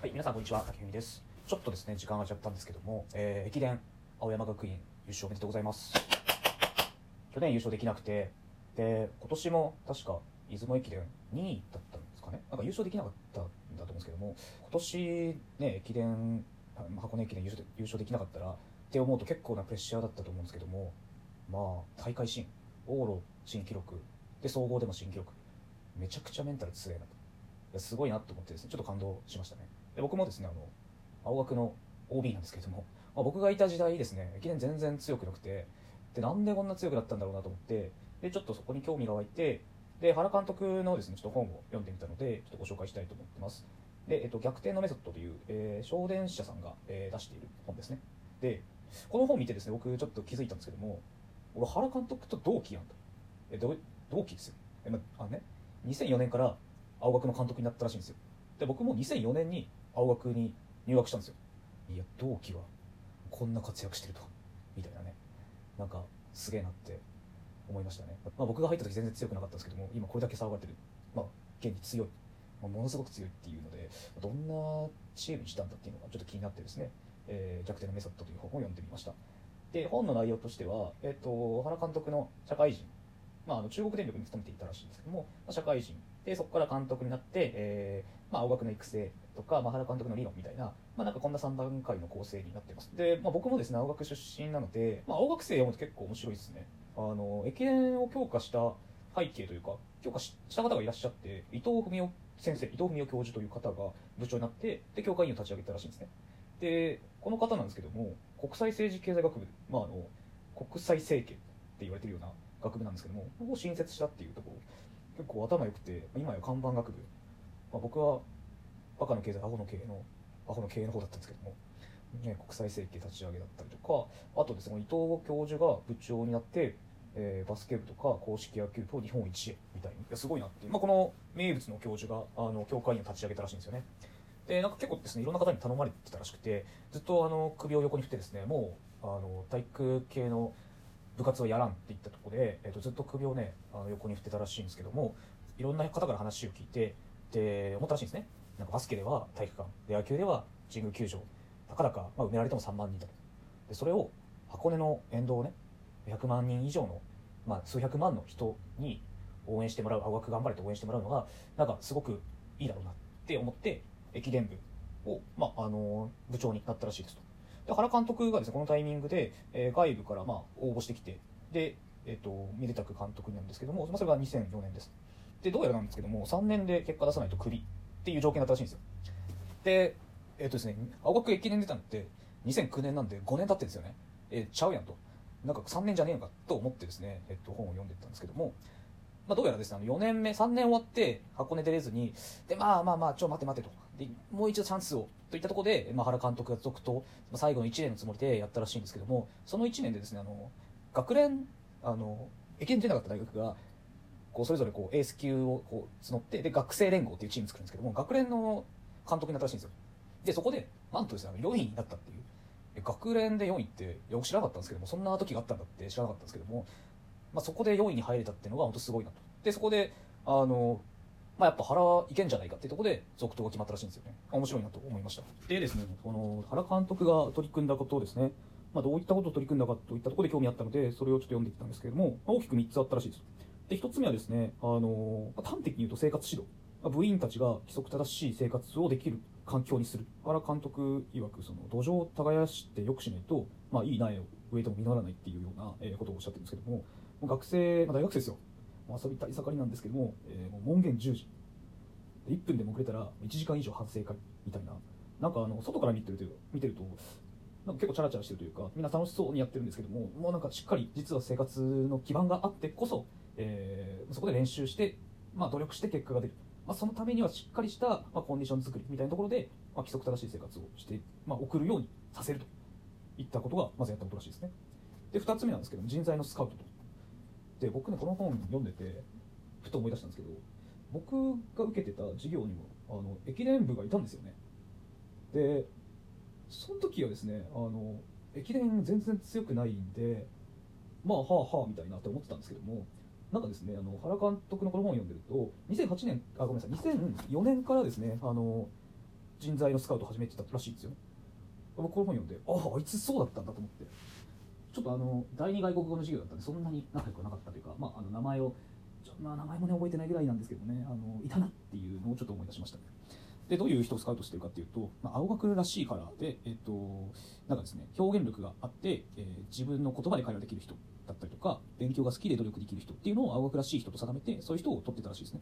はい、皆さんこんにちは、竹文です。ちょっとですね、時間が空いちゃったんですけども、えー駅伝、青山学院優勝おめでとうございます。去年優勝できなくて、で、今年も確か出雲駅伝2位だったんですかね？なんか優勝できなかったんだと思うんですけども、今年ね、駅伝、箱根駅伝優勝で優勝できなかったら、って思うと結構なプレッシャーだったと思うんですけども、まあ、大会新、往路新記録、で、総合でも新記録、めちゃくちゃメンタル強いなと。いやすごいなと思ってですね、ちょっと感動しましたね。で僕もですね、あの、青学の OB なんですけれども、まあ、僕がいた時代ですね、駅伝全然強くなくて、で、なんでこんな強くなったんだろうなと思って、で、ちょっとそこに興味が湧いて、で、原監督のですね、ちょっと本を読んでみたので、ちょっとご紹介したいと思ってます。で、えっと、逆転のメソッドという、えー、小電社さんが、えー出している本ですね。で、この本見てですね、僕ちょっと気づいたんですけども、俺、原監督と同期やんと。え、ど同期ですよ。え、まあのね、2004年から青学の監督になったらしいんですよ。で、僕も2004年に青学に入学したんですよ。いや、同期はこんな活躍してると。みたいなね。なんか、すげえなって思いましたね。まあ、僕が入った時全然強くなかったんですけども、今これだけ騒がれてる。まあ、現に強い。まあ、ものすごく強いっていうので、どんなチームにしたんだっていうのがちょっと気になってですね、えー逆転のメソッドという本を読んでみました。で、本の内容としては、えっ、と、原監督の社会人、まあ、あの中国電力に勤めていたらしいんですけども、まあ、社会人でそこから監督になって、えーまあ、青学の育成とか、まあ、原監督の理論みたいな、まあ、なんかこんな3段階の構成になってます。で、まあ、僕もですね青学出身なので、まあ、青学生読むと結構面白いですね。あの駅伝を強化した背景というか強化した方がいらっしゃって伊藤文夫先生伊藤文夫教授という方が部長になってで協会員を立ち上げたらしいんですね。でこの方なんですけども国際政治経済学部、まあ、あの国際政経って言われてるような学部なんですけどもここを新設したっていうところ結構頭良くて今や看板学部、まあ、僕はバカの経済アホの経営のアホの経営の方だったんですけども、ね、国際政経立ち上げだったりとか。あとですね伊藤教授が部長になって、えーバスケ部とか公式野球部と日本一へみたいに。すごいなって、まあ、この名物の教授があの教会員を立ち上げたらしいんですよね。でなんか結構ですねいろんな方に頼まれてたらしくてずっとあの首を横に振ってですねもうあの体育系の部活をやらんって言ったところで、えっとずっと首をねあの横に振ってたらしいんですけどもいろんな方から話を聞いてで思ったらしいんですね。なんかバスケでは体育館で野球では神宮球場たかだか、まあ、埋められても3万人だと。でそれを箱根の沿道をね100万人以上の、まあ、数百万の人に応援してもらう青学頑張れと応援してもらうのがなんかすごくいいだろうなって思って駅伝部を、まあ、あの部長になったらしいですと。で原監督がですねこのタイミングで、えー外部からまあ応募してきてで、えっとミレタク監督なんですけども、まあ、それが2004年です。でどうやらなんですけども3年で結果出さないとクビ。っていう条件だったらしいんですよ。でえっ、とですね青学駅伝出たのって2009年なんで5年経ってるんですよね。えーちゃうやんと。なんか3年じゃねえのかと思ってですね、えっと、本を読んでたんですけども、まあ、どうやらですねあの4年目3年終わって箱根出れずにでまあまあまあちょ待て待てと。でもう一度チャンスをといったところで、まあ、原監督が続投、まあ、最後の1年のつもりでやったらしいんですけどもその1年でですねあの学連あの駅伝出なかった大学がこうそれぞれこうエース級をこう募ってで学生連合っていうチーム作るんですけども学連の監督になったらしいんですよ。でそこでなんとですね4位になったっていう。学連で4位っていや僕知らなかったんですけどもそんな時があったんだって知らなかったんですけども、まあ、そこで4位に入れたっていうのが本当すごいなと。でそこであのまあ、やっぱ原いけんじゃないかっていうところで続投が決まったらしいんですよね。面白いなと思いました。でですねこの原監督が取り組んだことをですね、まあ、どういったことを取り組んだかといったところで興味あったのでそれをちょっと読んできたんですけれども、まあ大きく3つあったらしいです。で1つ目はですねあの、ま端的に言うと生活指導。ま部員たちが規則正しい生活をできる環境にする。原監督曰くその土壌を耕して良くしないと、まあ、いい苗を植えても実らないっていうような、えことをおっしゃってるんですけどももう学生、まあ、大学生ですよ。遊びたい盛りなんですけども,、えーもう門限10時。1分でも遅れたら1時間以上反省会みたいな。なんかあの外から見てると見てるとなんか結構チャラチャラしてるというかみんな楽しそうにやってるんですけどももうなんかしっかり実は生活の基盤があってこそ、えーそこで練習して、まあ、努力して結果が出る、まあ、そのためにはしっかりした、まあ、コンディション作りみたいなところで、まあ、規則正しい生活をして、まあ、送るようにさせると。いったことがまずやったことらしいですね。で2つ目なんですけど人材のスカウトと。で僕ねこの本読んでてふと思い出したんですけど僕が受けてた授業にもあの駅伝部がいたんですよね。でその時はですねあの駅伝全然強くないんでまあはあはあみたいなって思ってたんですけどもなんかですねあの原監督のこの本を読んでると2008年あごめんなさい2004年からですねあの人材のスカウト始めてたらしいんですよ。僕この本読んであああいつそうだったんだと思って。ちょっとあの第二外国語の授業だったんでそんなに仲良くなかったというか、まあ、あの名前を、まあ、名前もね覚えてないぐらいなんですけどねあのいたなっていうのをちょっと思い出しましたね。でどういう人をスカウトしてるかっていうと、まあ、青学らしいからで、えっと、なんかですね表現力があって、えー自分の言葉で会話できる人だったりとか勉強が好きで努力できる人っていうのを青学らしい人と定めてそういう人を取ってたらしいですね。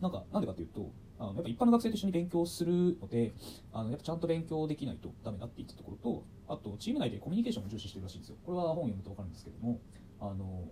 なんかなんでかっていうとあのやっぱ一般の学生と一緒に勉強するのであのやっぱちゃんと勉強できないとダメだって言ったところとあとチーム内でコミュニケーションを重視してるらしいんですよ。これは本読むと分かるんですけどもあの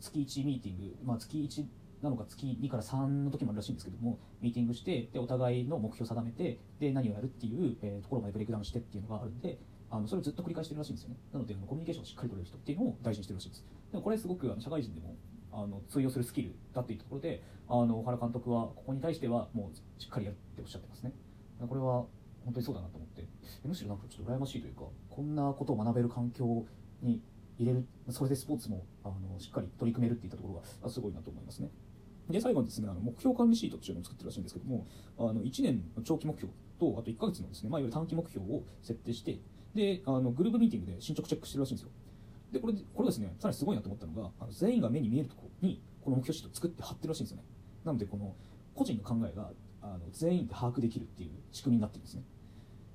月1ミーティング、まあ、月1なのか月2から3の時もあるらしいんですけどもミーティングしてでお互いの目標を定めてで何をやるっていう、えーところまでブレイクダウンしてっていうのがあるんであのそれをずっと繰り返してるらしいんですよね。なのでコミュニケーションをしっかり取れる人っていうのを大事にしてるらしいです。でもこれすごくあの社会人でもあの通用するスキルだっていうところであの原監督はここに対してはもうしっかりやるっておっしゃってますね。これは本当にそうだなと思って。むしろなんかちょっと羨ましいというかこんなことを学べる環境に入れるそれでスポーツもあのしっかり取り組めるっていったところがすごいなと思いますね。で最後にですねあの目標管理シートっていうのを作ってるらしいんですけどもあの1年の長期目標とあと1ヶ月のですね、まあ、いわゆる短期目標を設定してであのグループミーティングで進捗チェックしてるらしいんですよ。でこれこれですねさらにすごいなと思ったのがあの全員が目に見えるところにこの目標シートを作って貼ってるらしいんですよね。なのでこの個人の考えがあの全員で把握できるっていう仕組みになってるんですね。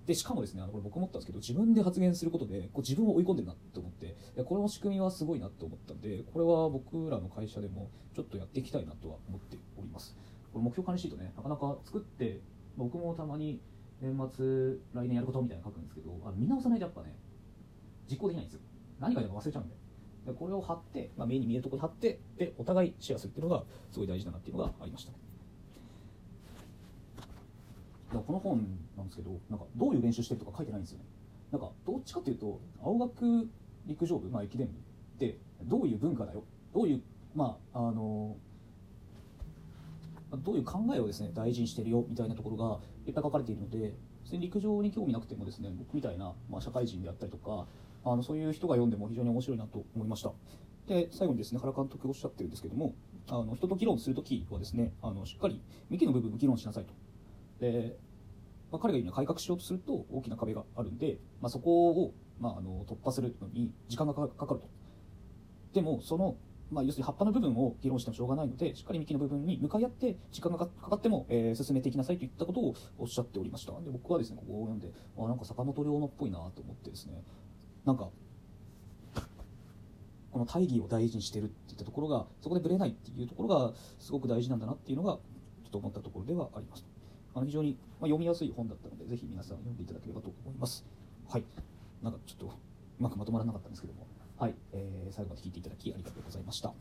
でしかもですねあのこれ僕思ったんですけど自分で発言することでこう自分を追い込んでるなと思っていやこれの仕組みはすごいなと思ったんでこれは僕らの会社でもちょっとやっていきたいなとは思っております。これ目標管理シートねなかなか作って僕もたまに年末来年やることみたいなの書くんですけどあ見直さないとやっぱね実行できないんですよ。何書いたか忘れちゃうんで。でこれを貼って、まあ、目に見えるところに貼ってでお互いシェアするっていうのがすごい大事だなっていうのがありましたね。だかこの本なんですけどなんかどういう練習してるとか書いてないんですよね。なんかどっちかっていうと青学陸上部、まあ、駅伝部ってどういう文化だよどういうまああのどういう考えをですね大事にしてるよみたいなところがいっぱい書かれているので陸上に興味なくてもですね僕みたいな、まあ、社会人であったりとかあのそういう人が読んでも非常に面白いなと思いました。で最後にですね原監督おっしゃってるんですけどもあの人と議論するときはですねあのしっかり幹の部分を議論しなさいと。で、まあ、彼が言うには改革しようとすると大きな壁があるんで、まあ、そこを、まあ、あの突破するのに時間がかかると。でもそのまあ、要するに葉っぱの部分を議論してもしょうがないのでしっかり幹の部分に向かい合って時間がかかっても、えー進めていきなさいといったことをおっしゃっておりました。で僕はですねここを読んであなんか坂本龍馬っぽいなと思ってですね。なんかこの大義を大事にしてるっていったところがそこでぶれないっていうところがすごく大事なんだなっていうのがちょっと思ったところではあります。あの非常に、まあ、読みやすい本だったのでぜひ皆さん読んでいただければと思います。はい。なんかちょっとうまくまとまらなかったんですけども。はい、えー最後まで聞いていただきありがとうございました。